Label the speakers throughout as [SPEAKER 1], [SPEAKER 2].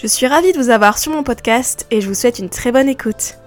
[SPEAKER 1] Je suis ravie de vous avoir sur mon podcast et je vous souhaite une très bonne écoute.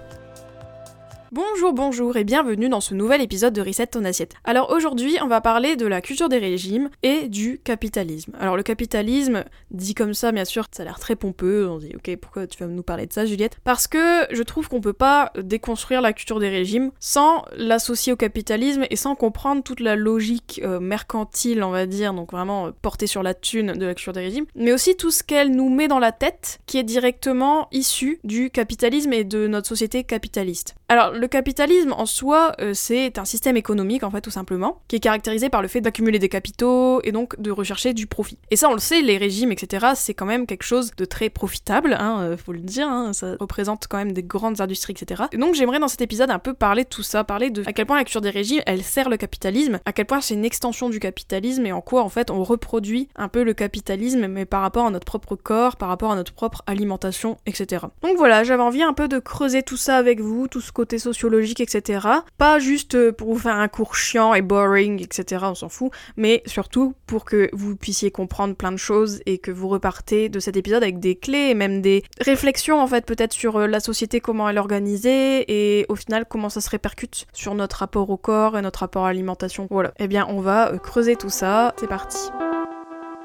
[SPEAKER 1] Bonjour, bonjour et bienvenue dans ce nouvel épisode de Reset ton assiette. Alors aujourd'hui, on va parler de la culture des régimes et du capitalisme. Alors le capitalisme, dit comme ça, bien sûr, ça a l'air très pompeux. On dit, ok, pourquoi tu vas nous parler de ça, Juliette? Parce que je trouve qu'on peut pas déconstruire la culture des régimes sans l'associer au capitalisme et sans comprendre toute la logique euh, mercantile, on va dire, donc vraiment euh, portée sur la thune de la culture des régimes, mais aussi tout ce qu'elle nous met dans la tête qui est directement issu du capitalisme et de notre société capitaliste. Le capitalisme en soi, euh, c'est un système économique en fait tout simplement, qui est caractérisé par le fait d'accumuler des capitaux et donc de rechercher du profit. Et ça on le sait, les régimes etc. c'est quand même quelque chose de très profitable, hein, euh, faut le dire, hein, ça représente quand même des grandes industries etc. Et donc j'aimerais dans cet épisode un peu parler de tout ça, parler de à quel point la culture des régimes elle sert le capitalisme, à quel point c'est une extension du capitalisme et en quoi en fait on reproduit un peu le capitalisme mais par rapport à notre propre corps, par rapport à notre propre alimentation etc. Donc voilà, j'avais envie un peu de creuser tout ça avec vous, tout ce côté social sociologique, etc. Pas juste euh, pour vous faire un cours chiant et boring, etc. On s'en fout, mais surtout pour que vous puissiez comprendre plein de choses et que vous repartez de cet épisode avec des clés et même des réflexions en fait peut-être sur euh, la société, comment elle est organisée et au final comment ça se répercute sur notre rapport au corps et notre rapport à l'alimentation. Voilà. Eh bien on va euh, creuser tout ça. C'est parti.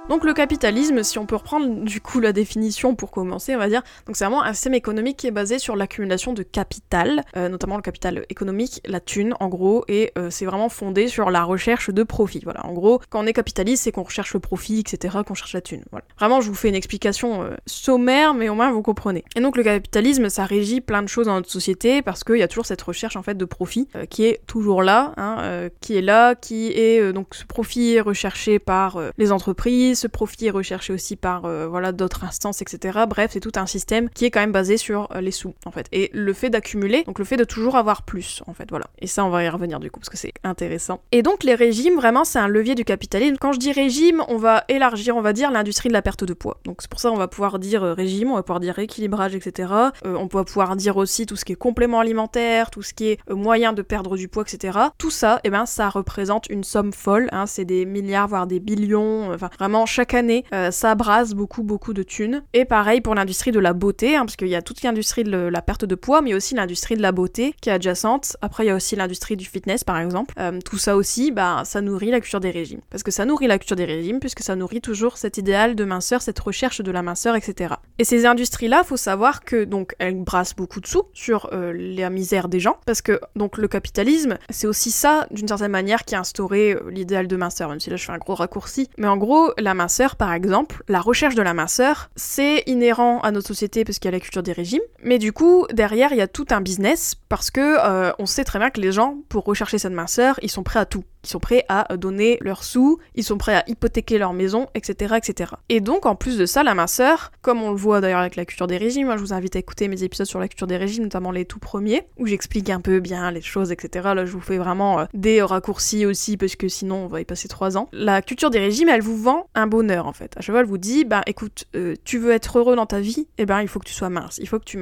[SPEAKER 1] Donc le capitalisme, si on peut reprendre du coup la définition pour commencer, on va dire, donc c'est vraiment un système économique qui est basé sur l'accumulation de capital, euh, notamment le capital économique, la thune en gros, et euh, c'est vraiment fondé sur la recherche de profit. Voilà, en gros, quand on est capitaliste, c'est qu'on recherche le profit, etc., qu'on cherche la thune. Voilà. Vraiment, je vous fais une explication euh, sommaire, mais au moins vous comprenez. Et donc le capitalisme, ça régit plein de choses dans notre société parce qu'il y a toujours cette recherche en fait de profit qui est toujours là, hein, qui est là, qui est donc ce profit recherché par les entreprises ce profit est recherché aussi par euh, voilà d'autres instances, etc. Bref, c'est tout un système qui est quand même basé sur euh, les sous, en fait. Et le fait d'accumuler, donc le fait de toujours avoir plus, en fait, voilà. Et ça, on va y revenir du coup, parce que c'est intéressant. Et donc les régimes, vraiment, c'est un levier du capitalisme. Quand je dis régime, on va élargir, on va dire l'industrie de la perte de poids. Donc c'est pour ça qu'on va pouvoir dire euh, régime, on va pouvoir dire rééquilibrage, etc. on va pouvoir dire aussi tout ce qui est complément alimentaire, tout ce qui est moyen de perdre du poids, etc. Tout ça, et eh ben, ça représente une somme folle. Hein, c'est des milliards, voire des billions. Enfin, vraiment, chaque année, euh, ça brasse beaucoup, beaucoup de thunes. Et pareil pour l'industrie de la beauté, hein, parce qu'il y a toute l'industrie de la perte de poids, mais aussi l'industrie de la beauté qui est adjacente. Après, il y a aussi l'industrie du fitness, par exemple. Euh, tout ça aussi, bah, ça nourrit la culture des régimes. Parce que ça nourrit la culture des régimes, puisque ça nourrit toujours cet idéal de minceur, cette recherche de la minceur, etc. Et ces industries-là, faut savoir que donc elles brassent beaucoup de sous sur euh, la misère des gens, parce que donc le capitalisme, c'est aussi ça, d'une certaine manière, qui a instauré l'idéal de minceur, même si là je fais un gros raccourci. Mais en gros, la minceur, par exemple, la recherche de la minceur, c'est inhérent à notre société parce qu'il y a la culture des régimes, mais du coup, derrière, il y a tout un business parce que euh, on sait très bien que les gens, pour rechercher cette minceur, ils sont prêts à tout. Ils sont prêts à donner leurs sous, ils sont prêts à hypothéquer leur maison, etc., etc. Et donc, en plus de ça, la minceur, comme on le voit d'ailleurs avec la culture des régimes, hein, je vous invite à écouter mes épisodes sur la culture des régimes, notamment les tout premiers, où j'explique un peu bien les choses, etc. Là, je vous fais vraiment euh, des raccourcis aussi, parce que sinon, on va y passer trois ans. La culture des régimes, elle vous vend un bonheur, en fait. À chaque fois, elle vous dit, bah écoute, euh, tu veux être heureux dans ta vie, eh ben, il faut que tu sois mince. Il faut que tu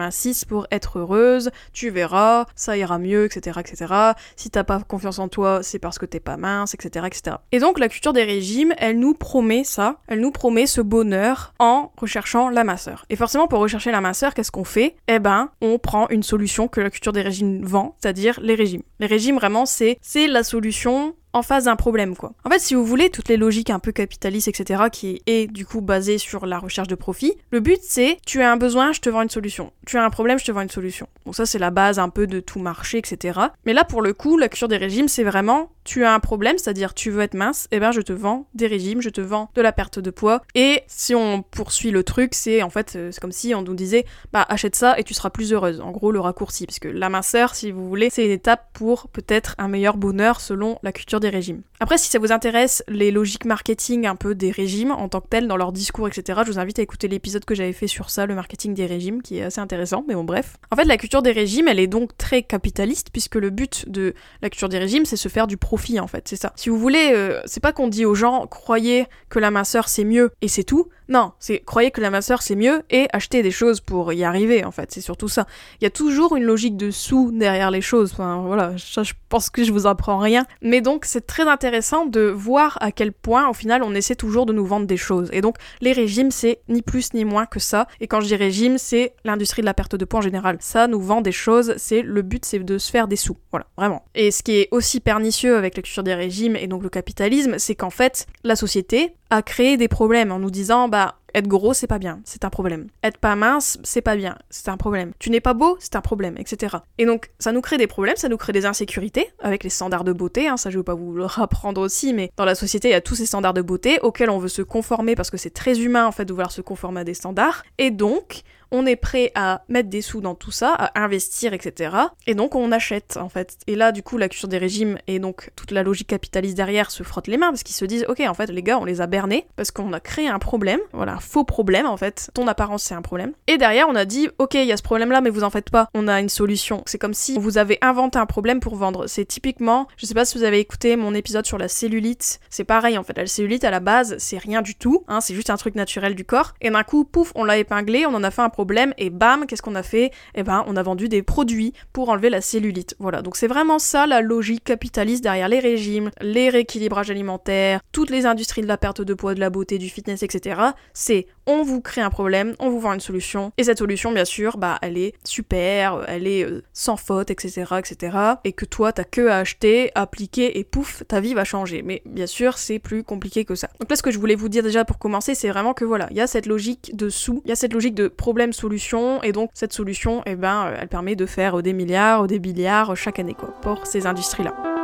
[SPEAKER 1] pour être heureuse, tu verras, ça ira mieux, etc., etc. Si t'as pas confiance en toi, c'est parce que t'es pas mince, etc., etc. Et donc la culture des régimes, elle nous promet ça, elle nous promet ce bonheur en recherchant la minceur. Et forcément, pour rechercher la minceur, qu'est-ce qu'on fait? Eh ben, on prend une solution que la culture des régimes vend, c'est-à-dire les régimes. Les régimes, vraiment, c'est la solution en face d'un problème, quoi. En fait, si vous voulez, toutes les logiques un peu capitalistes, etc., qui est du coup basée sur la recherche de profit, le but c'est tu as un besoin, je te vends une solution. Tu as un problème, je te vends une solution. Bon, ça c'est la base un peu de tout marché, etc. Mais là, pour le coup, la culture des régimes, c'est vraiment tu as un problème, c'est-à-dire tu veux être mince, eh ben je te vends des régimes, je te vends de la perte de poids. Et si on poursuit le truc, c'est en fait, euh, comme si on nous disait, bah achète ça et tu seras plus heureuse. En gros, le raccourci, parce que la minceur, si vous voulez, c'est une étape pour peut-être un meilleur bonheur selon la culture des régimes. Après, si ça vous intéresse, les logiques marketing un peu des régimes en tant que tels, dans leur discours, etc., je vous invite à écouter l'épisode que j'avais fait sur ça, le marketing des régimes, qui est assez intéressant, mais bon bref. En fait, la culture des régimes, elle est donc très capitaliste, puisque le but de la culture des régimes, c'est se faire du profit, en fait, c'est ça. Si vous voulez, euh, c'est pas qu'on dit aux gens, croyez que la minceur c'est mieux, et c'est tout. Non, c'est croyez que la minceur c'est mieux et acheter des choses pour y arriver en fait, c'est surtout ça. Il y a toujours une logique de sous derrière les choses, enfin voilà, ça, je pense que je vous apprends rien. Mais donc c'est très intéressant de voir à quel point au final on essaie toujours de nous vendre des choses. Et donc les régimes c'est ni plus ni moins que ça. Et quand je dis régime, c'est l'industrie de la perte de poids en général. Ça nous vend des choses, c'est le but c'est de se faire des sous, voilà, vraiment. Et ce qui est aussi pernicieux avec la culture des régimes et donc le capitalisme, c'est qu'en fait la société a créé des problèmes en nous disant bah être gros, c'est pas bien, c'est un problème. Être pas mince, c'est pas bien, c'est un problème. Tu n'es pas beau, c'est un problème, etc. Et donc, ça nous crée des problèmes, ça nous crée des insécurités avec les standards de beauté, hein, ça je veux pas vous le rapprendre aussi, mais dans la société, il y a tous ces standards de beauté auxquels on veut se conformer parce que c'est très humain en fait de vouloir se conformer à des standards. Et donc, on est prêt à mettre des sous dans tout ça, à investir, etc. Et donc on achète en fait. Et là, du coup, la culture des régimes et donc toute la logique capitaliste derrière se frottent les mains parce qu'ils se disent, ok, en fait, les gars, on les a bernés parce qu'on a créé un problème, voilà, un faux problème en fait. Ton apparence, c'est un problème. Et derrière, on a dit, ok, il y a ce problème-là, mais vous en faites pas. On a une solution. C'est comme si vous avez inventé un problème pour vendre. C'est typiquement, je sais pas si vous avez écouté mon épisode sur la cellulite. C'est pareil en fait. La cellulite à la base, c'est rien du tout. Hein, c'est juste un truc naturel du corps. Et d'un coup, pouf, on l'a épinglé, on en a fait un problème et bam, qu'est-ce qu'on a fait? Eh ben, on a vendu des produits pour enlever la cellulite. Voilà, donc c'est vraiment ça la logique capitaliste derrière les régimes, les rééquilibrages alimentaires, toutes les industries de la perte de poids, de la beauté, du fitness, etc. C'est on vous crée un problème, on vous vend une solution, et cette solution, bien sûr, bah, elle est super, elle est euh, sans faute, etc., etc. Et que toi, t'as que à acheter, appliquer, et pouf, ta vie va changer. Mais bien sûr, c'est plus compliqué que ça. Donc là, ce que je voulais vous dire déjà pour commencer, c'est vraiment que voilà, il y a cette logique de sous, il y a cette logique de problème-solution, et donc cette solution, eh ben, elle permet de faire des milliards, des milliards chaque année, quoi, pour ces industries-là.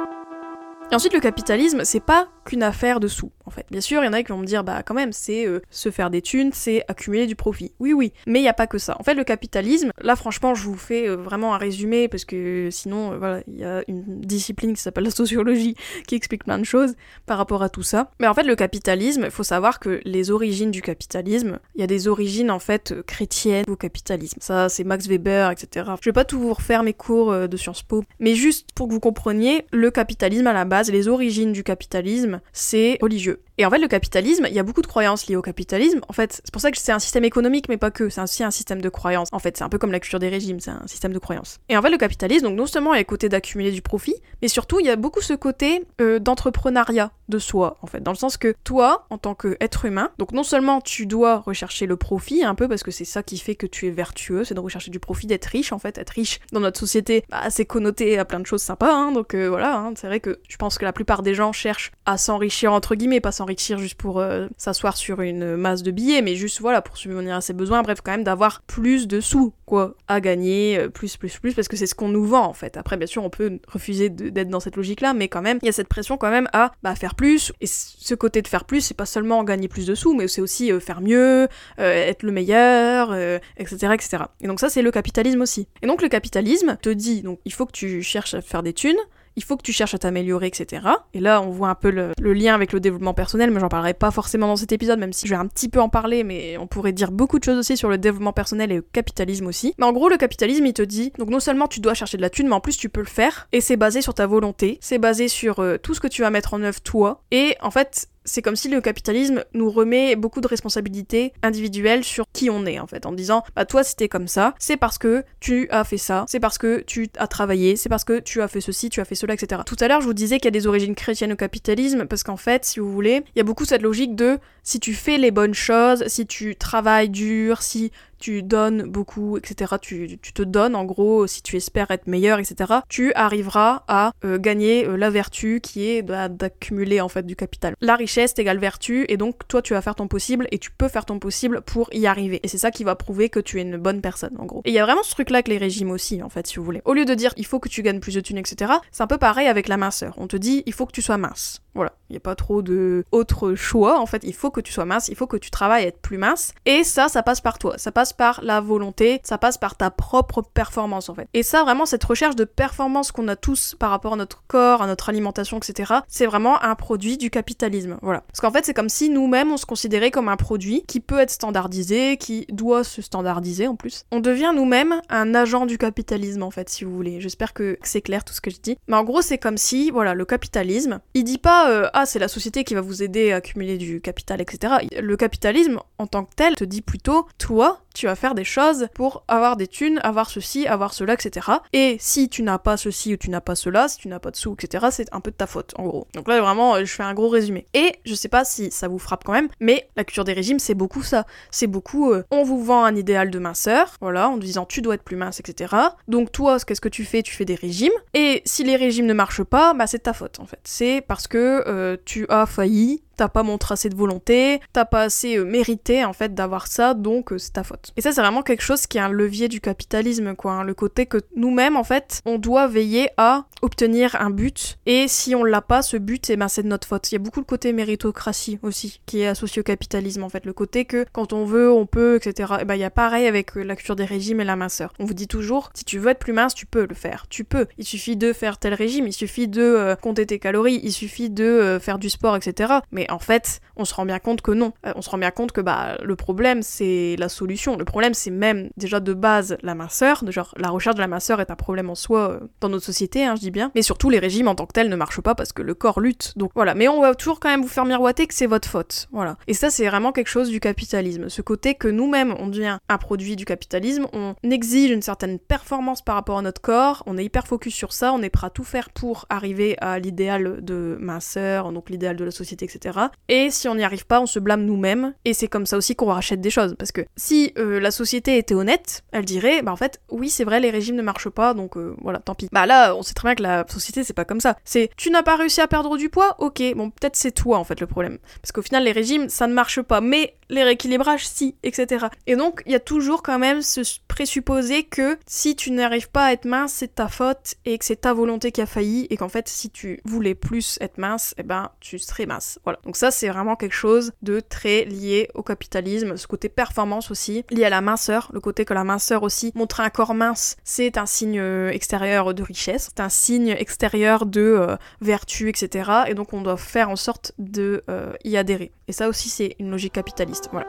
[SPEAKER 1] Et ensuite, le capitalisme, c'est pas qu'une affaire de sous, en fait. Bien sûr, il y en a qui vont me dire, bah quand même, c'est euh, se faire des thunes, c'est accumuler du profit. Oui, oui, mais il n'y a pas que ça. En fait, le capitalisme, là, franchement, je vous fais euh, vraiment un résumé, parce que sinon, euh, voilà, il y a une discipline qui s'appelle la sociologie, qui explique plein de choses par rapport à tout ça. Mais en fait, le capitalisme, il faut savoir que les origines du capitalisme, il y a des origines, en fait, chrétiennes au capitalisme. Ça, c'est Max Weber, etc. Je vais pas tout vous refaire mes cours de Sciences Po, mais juste pour que vous compreniez, le capitalisme à la base, les origines du capitalisme, c'est religieux. Et en fait, le capitalisme, il y a beaucoup de croyances liées au capitalisme. En fait, c'est pour ça que c'est un système économique, mais pas que. C'est aussi un système de croyances. En fait, c'est un peu comme la culture des régimes, c'est un système de croyances. Et en fait, le capitalisme, donc non seulement il y a le côté d'accumuler du profit, mais surtout il y a beaucoup ce côté euh, d'entrepreneuriat de soi, en fait, dans le sens que toi, en tant qu'être humain, donc non seulement tu dois rechercher le profit un peu parce que c'est ça qui fait que tu es vertueux, c'est de rechercher du profit, d'être riche, en fait, être riche dans notre société, bah, c'est connoté à plein de choses sympas, hein, donc euh, voilà, hein, c'est vrai que je pense que la plupart des gens cherchent à s'enrichir entre guillemets, pas s'enrichir juste pour euh, s'asseoir sur une masse de billets, mais juste voilà pour subvenir à ses besoins. Bref, quand même d'avoir plus de sous quoi à gagner, euh, plus plus plus parce que c'est ce qu'on nous vend en fait. Après bien sûr on peut refuser d'être dans cette logique là, mais quand même il y a cette pression quand même à bah, faire plus. Et ce côté de faire plus, c'est pas seulement gagner plus de sous, mais c'est aussi euh, faire mieux, être le meilleur, etc etc. Et donc ça c'est le capitalisme aussi. Et donc le capitalisme te dit donc il faut que tu cherches à faire des thunes il faut que tu cherches à t'améliorer, etc. Et là, on voit un peu le, lien avec le développement personnel, mais j'en parlerai pas forcément dans cet épisode, même si je vais un petit peu en parler, mais on pourrait dire beaucoup de choses aussi sur le développement personnel et le capitalisme aussi. Mais en gros, le capitalisme, il te dit, donc non seulement tu dois chercher de la thune, mais en plus tu peux le faire, et c'est basé sur ta volonté, c'est basé sur euh, tout ce que tu vas mettre en œuvre toi, et en fait, c'est comme si le capitalisme nous remet beaucoup de responsabilités individuelles sur qui on est en fait, en disant bah toi c'était comme ça, c'est parce que tu as fait ça, c'est parce que tu as travaillé, c'est parce que tu as fait ceci, tu as fait cela, etc. Tout à l'heure je vous disais qu'il y a des origines chrétiennes au capitalisme parce qu'en fait, si vous voulez, il y a beaucoup cette logique de si tu fais les bonnes choses, si tu travailles dur, si tu donnes beaucoup, etc., tu, tu, te donnes en gros, si tu espères être meilleur, etc., tu arriveras à euh, gagner euh, la vertu qui est d'accumuler en fait du capital. La richesse égale vertu et donc toi tu vas faire ton possible et tu peux faire ton possible pour y arriver. Et c'est ça qui va prouver que tu es une bonne personne en gros. Et il y a vraiment ce truc là avec les régimes aussi en fait si vous voulez. Au lieu de dire il faut que tu gagnes plus de thunes, etc., c'est un peu pareil avec la minceur. On te dit il faut que tu sois mince. Voilà, il n'y a pas trop de autre choix. En fait, il faut que tu sois mince, il faut que tu travailles à être plus mince. Et ça, ça passe par toi. Ça passe par la volonté, ça passe par ta propre performance en fait. Et ça, vraiment, cette recherche de performance qu'on a tous par rapport à notre corps, à notre alimentation, etc., c'est vraiment un produit du capitalisme. Voilà. Parce qu'en fait, c'est comme si nous-mêmes, on se considérait comme un produit qui peut être standardisé, qui doit se standardiser en plus. On devient nous-mêmes un agent du capitalisme en fait, si vous voulez. J'espère que c'est clair tout ce que je dis. Mais en gros, c'est comme si, voilà, le capitalisme, il dit pas euh, ah c'est la société qui va vous aider à accumuler du capital, etc. Le capitalisme en tant que tel te dit plutôt toi tu vas faire des choses pour avoir des thunes, avoir ceci, avoir cela, etc. Et si tu n'as pas ceci ou tu n'as pas cela, si tu n'as pas de sous, etc., c'est un peu de ta faute, en gros. Donc là, vraiment, je fais un gros résumé. Et je sais pas si ça vous frappe quand même, mais la culture des régimes, c'est beaucoup ça. C'est beaucoup, euh, on vous vend un idéal de minceur, voilà, en disant tu dois être plus mince, etc. Donc toi, qu'est-ce que tu fais? Tu fais des régimes. Et si les régimes ne marchent pas, bah c'est ta faute, en fait. C'est parce que euh, tu as failli t'as pas montré assez de volonté, t'as pas assez euh, mérité en fait d'avoir ça, donc euh, c'est ta faute. Et ça c'est vraiment quelque chose qui est un levier du capitalisme, quoi. Hein. le côté que nous-mêmes en fait, on doit veiller à obtenir un but, et si on l'a pas, ce but, et eh ben c'est de notre faute. Il y a beaucoup le côté méritocratie aussi, qui est associé au capitalisme en fait, le côté que quand on veut, on peut, etc. Et eh ben il y a pareil avec euh, la culture des régimes et la minceur. On vous dit toujours, si tu veux être plus mince, tu peux le faire, tu peux. Il suffit de faire tel régime, il suffit de compter tes calories, il suffit de faire du sport, etc. Mais en fait, on se rend bien compte que non. Euh, on se rend bien compte que bah, le problème, c'est la solution. Le problème, c'est même déjà de base la minceur. Genre, la recherche de la minceur est un problème en soi euh, dans notre société, hein, je dis bien. Mais surtout, les régimes en tant que tels ne marchent pas parce que le corps lutte. Donc voilà. Mais on va toujours quand même vous faire miroiter que c'est votre faute. Voilà. Et ça, c'est vraiment quelque chose du capitalisme. Ce côté que nous-mêmes, on devient un produit du capitalisme, on exige une certaine performance par rapport à notre corps, on est hyper focus sur ça, on est prêt à tout faire pour arriver à l'idéal de minceur, donc l'idéal de la société, etc. Et si on n'y arrive pas, on se blâme nous-mêmes. Et c'est comme ça aussi qu'on rachète des choses. Parce que si euh, la société était honnête, elle dirait, bah en fait, oui, c'est vrai, les régimes ne marchent pas, donc euh, voilà, tant pis. Bah là, on sait très bien que la société, c'est pas comme ça. C'est, tu n'as pas réussi à perdre du poids, ok, bon, peut-être c'est toi en fait le problème. Parce qu'au final, les régimes, ça ne marche pas. Mais les rééquilibrages, si, etc. Et donc, il y a toujours quand même ce présupposé que si tu n'arrives pas à être mince, c'est ta faute et que c'est ta volonté qui a failli et qu'en fait, si tu voulais plus être mince, eh ben, tu serais mince. Voilà. Donc ça, c'est vraiment quelque chose de très lié au capitalisme, ce côté performance aussi, lié à la minceur, le côté que la minceur aussi, montrer un corps mince, c'est un signe euh, extérieur de richesse, c'est un signe extérieur de euh, vertu, etc. Et donc on doit faire en sorte de euh, y adhérer. Et ça aussi, c'est une logique capitaliste. Voilà.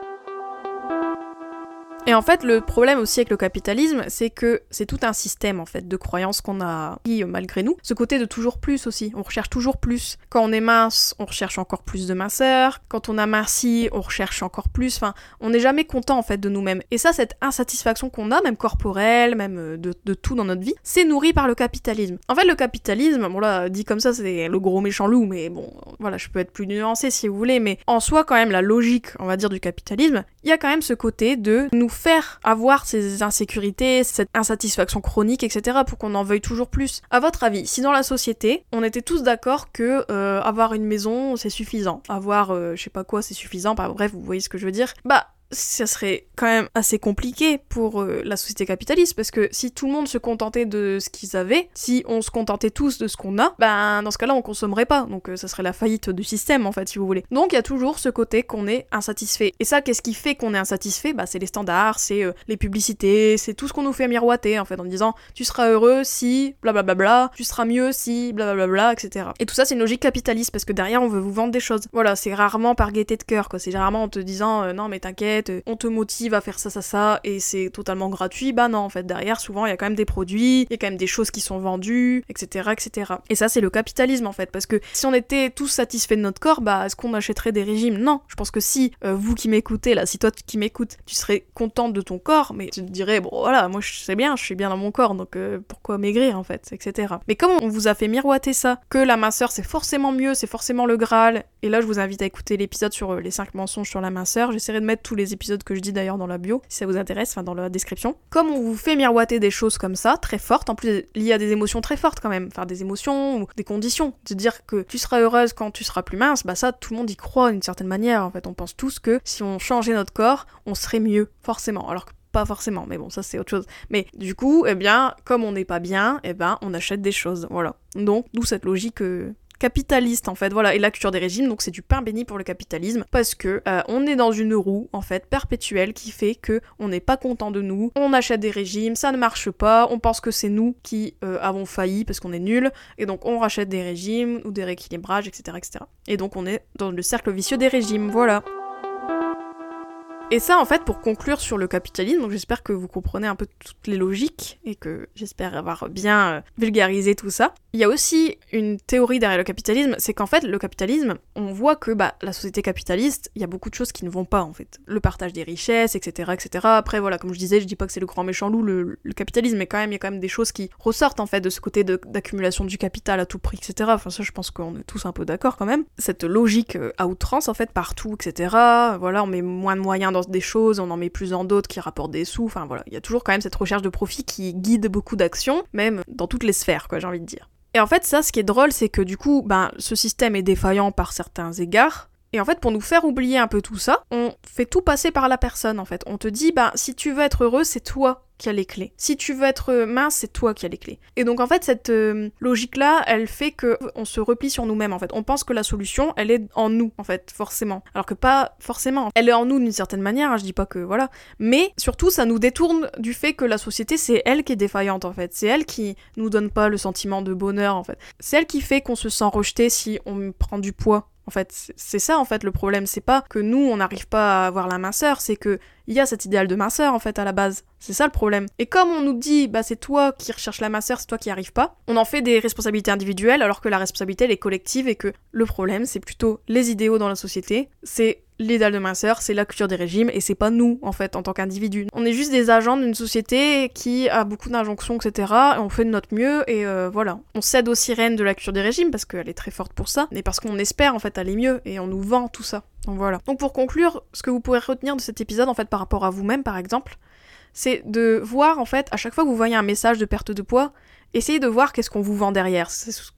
[SPEAKER 1] Et en fait, le problème aussi avec le capitalisme, c'est que c'est tout un système en fait de croyances qu'on a pris malgré nous. Ce côté de toujours plus aussi. On recherche toujours plus. Quand on est mince, on recherche encore plus de minceur. Quand on a minci, on recherche encore plus. Enfin, on n'est jamais content en fait de nous-mêmes. Et ça, cette insatisfaction qu'on a, même corporelle, même euh, de, tout dans notre vie, c'est nourri par le capitalisme. En fait, le capitalisme, bon là, dit comme ça, c'est le gros méchant loup, mais bon, voilà, je peux être plus nuancé si vous voulez, mais en soi, quand même, la logique, on va dire, du capitalisme, il y a quand même ce côté de nous faire avoir ces insécurités, cette insatisfaction chronique, etc., pour qu'on en veuille toujours plus. À votre avis, si dans la société, on était tous d'accord que euh, avoir une maison, c'est suffisant, avoir, euh, je sais pas quoi, c'est suffisant, bah, bref, vous voyez ce que je veux dire, bah ça serait quand même assez compliqué pour euh, la société capitaliste parce que si tout le monde se contentait de ce qu'ils avaient, si on se contentait tous de ce qu'on a, ben dans ce cas-là on consommerait pas, donc euh, ça serait la faillite du système en fait si vous voulez. Donc il y a toujours ce côté qu'on est insatisfait. Et ça qu'est-ce qui fait qu'on est insatisfait? Bah c'est les standards, c'est euh, les publicités, c'est tout ce qu'on nous fait miroiter en fait en disant tu seras heureux si blablabla, bla, bla, tu seras mieux si blablabla, etc. Et tout ça c'est une logique capitaliste parce que derrière on veut vous vendre des choses. Voilà, c'est rarement par gaieté de cœur quoi, c'est rarement en te disant non mais t'inquiète on te motive à faire ça, ça, ça, et c'est totalement gratuit, bah non, en fait, derrière, souvent, il y a quand même des produits, il y a quand même des choses qui sont vendues, etc., etc. Et ça, c'est le capitalisme, en fait, parce que si on était tous satisfaits de notre corps, bah, est-ce qu'on achèterait des régimes? Non. Je pense que si, euh, vous qui m'écoutez, là, si toi qui m'écoutes, tu serais contente de ton corps, mais tu te dirais, bon, voilà, moi, je sais bien, je suis bien dans mon corps, donc euh, pourquoi maigrir, en fait, etc. Mais comme on vous a fait miroiter ça, que la minceur, c'est forcément mieux, c'est forcément le Graal, et là, je vous invite à écouter l'épisode sur euh, les 5 mensonges sur la minceur, j'essaierai de mettre tous les épisodes que je dis d'ailleurs dans la bio, si ça vous intéresse, enfin dans la description. Comme on vous fait miroiter des choses comme ça, très fortes, en plus y a des émotions très fortes quand même, enfin des émotions ou des conditions. De dire que tu seras heureuse quand tu seras plus mince, bah ça tout le monde y croit d'une certaine manière. En fait, on pense tous que si on changeait notre corps, on serait mieux, forcément. Alors que pas forcément, mais bon, ça c'est autre chose. Mais du coup, eh bien, comme on n'est pas bien, eh ben, on achète des choses, voilà. Donc, d'où cette logique euh, capitaliste en fait. Voilà et la culture des régimes donc c'est du pain béni pour le capitalisme parce que euh, on est dans une roue en fait perpétuelle qui fait que on n'est pas content de nous on achète des régimes ça ne marche pas on pense que c'est nous qui euh, avons failli parce qu'on est nul et donc on rachète des régimes ou des rééquilibrages etc etc et donc on est dans le cercle vicieux des régimes voilà et ça, en fait, pour conclure sur le capitalisme, donc j'espère que vous comprenez un peu toutes les logiques et que j'espère avoir bien euh, vulgarisé tout ça. Il y a aussi une théorie derrière le capitalisme, c'est qu'en fait, le capitalisme, on voit que bah, la société capitaliste, il y a beaucoup de choses qui ne vont pas en fait. Le partage des richesses, etc., etc. Après, voilà, comme je disais, je dis pas que c'est le grand méchant loup, le, capitalisme, mais quand même, il y a quand même des choses qui ressortent en fait de ce côté d'accumulation du capital à tout prix, etc. Enfin, ça, je pense qu'on est tous un peu d'accord quand même. Cette logique euh, à outrance, en fait, partout, etc. Voilà, on met moins de moyens dans des choses, on en met plus en d'autres qui rapportent des sous. Enfin voilà, il y a toujours quand même cette recherche de profit qui guide beaucoup d'actions, même dans toutes les sphères, quoi, j'ai envie de dire. Et en fait, ça, ce qui est drôle, c'est que du coup, ben, ce système est défaillant par certains égards, et en fait, pour nous faire oublier un peu tout ça, on fait tout passer par la personne, en fait. On te dit, bah, si tu veux être heureux, c'est toi qui as les clés. Si tu veux être mince, c'est toi qui as les clés. Et donc, en fait, cette euh, logique-là, elle fait que on se replie sur nous-mêmes, en fait. On pense que la solution, elle est en nous, en fait, forcément. Alors que pas forcément. Elle est en nous d'une certaine manière, hein, je dis pas que, voilà. Mais, surtout, ça nous détourne du fait que la société, c'est elle qui est défaillante, en fait. C'est elle qui nous donne pas le sentiment de bonheur, en fait. C'est elle qui fait qu'on se sent rejeté si on prend du poids en fait, c'est ça en fait le problème, c'est pas que nous on n'arrive pas à avoir la minceur, c'est que il y a cet idéal de minceur en fait à la base. C'est ça le problème. Et comme on nous dit bah c'est toi qui recherches la minceur, c'est toi qui arrives pas, on en fait des responsabilités individuelles alors que la responsabilité elle est collective et que le problème c'est plutôt les idéaux dans la société, c'est l'idéal de minceur, c'est la culture des régimes et c'est pas nous en fait en tant qu'individus. On est juste des agents d'une société qui a beaucoup d'injonctions etc. Et on fait de notre mieux et euh, voilà. On cède aux sirènes de la culture des régimes parce qu'elle est très forte pour ça, mais parce qu'on espère en fait aller mieux et on nous vend tout ça. Donc voilà. Donc pour conclure, ce que vous pourrez retenir de cet épisode en fait par rapport à vous-même par exemple, c'est de voir en fait à chaque fois que vous voyez un message de perte de poids, essayez de voir qu'est-ce qu'on vous vend derrière,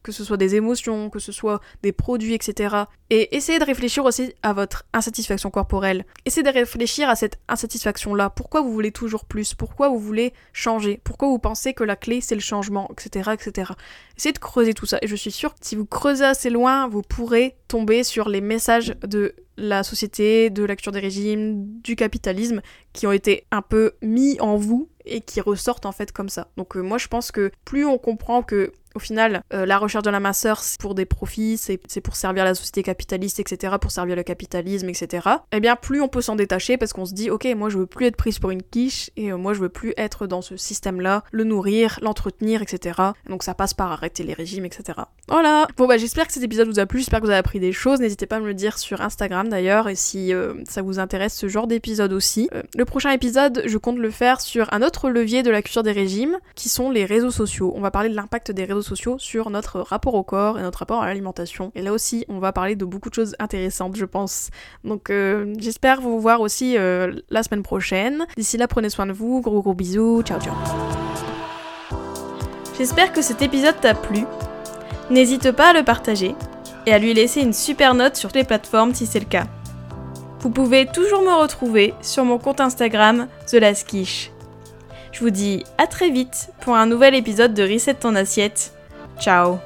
[SPEAKER 1] que ce soit des émotions, que ce soit des produits, etc. Et essayez de réfléchir aussi à votre insatisfaction corporelle. Essayez de réfléchir à cette insatisfaction-là. Pourquoi vous voulez toujours plus? Pourquoi vous voulez changer? Pourquoi vous pensez que la clé c'est le changement, etc., etc. Essayez de creuser tout ça. Et je suis sûre que si vous creusez assez loin, vous pourrez tomber sur les messages de la société, de la culture des régimes, du capitalisme, qui ont été un peu mis en vous et qui ressortent en fait comme ça. Donc euh, moi je pense que plus on comprend que au final, euh, la recherche de la minceur, c'est pour des profits, c'est pour servir la société capitaliste, etc., pour servir le capitalisme, etc. Eh bien, plus on peut s'en détacher parce qu'on se dit, ok, moi je veux plus être prise pour une quiche et euh, moi je veux plus être dans ce système-là, le nourrir, l'entretenir, etc. Donc ça passe par arrêter les régimes, etc. Voilà. Bon bah j'espère que cet épisode vous a plu, j'espère que vous avez appris des choses. N'hésitez pas à me le dire sur Instagram d'ailleurs et si euh, ça vous intéresse ce genre d'épisode aussi. le prochain épisode, je compte le faire sur un autre levier de la culture des régimes, qui sont les réseaux sociaux. On va parler de l'impact des réseaux sur notre rapport au corps et notre rapport à l'alimentation. Et là aussi, on va parler de beaucoup de choses intéressantes, je pense. Donc euh, j'espère vous voir aussi euh, la semaine prochaine. D'ici là, prenez soin de vous. Gros gros bisous. Ciao ciao. J'espère que cet épisode t'a plu. N'hésite pas à le partager et à lui laisser une super note sur les plateformes si c'est le cas. Vous pouvez toujours me retrouver sur mon compte Instagram The Je vous dis à très vite pour un nouvel épisode de Reset ton assiette Ciao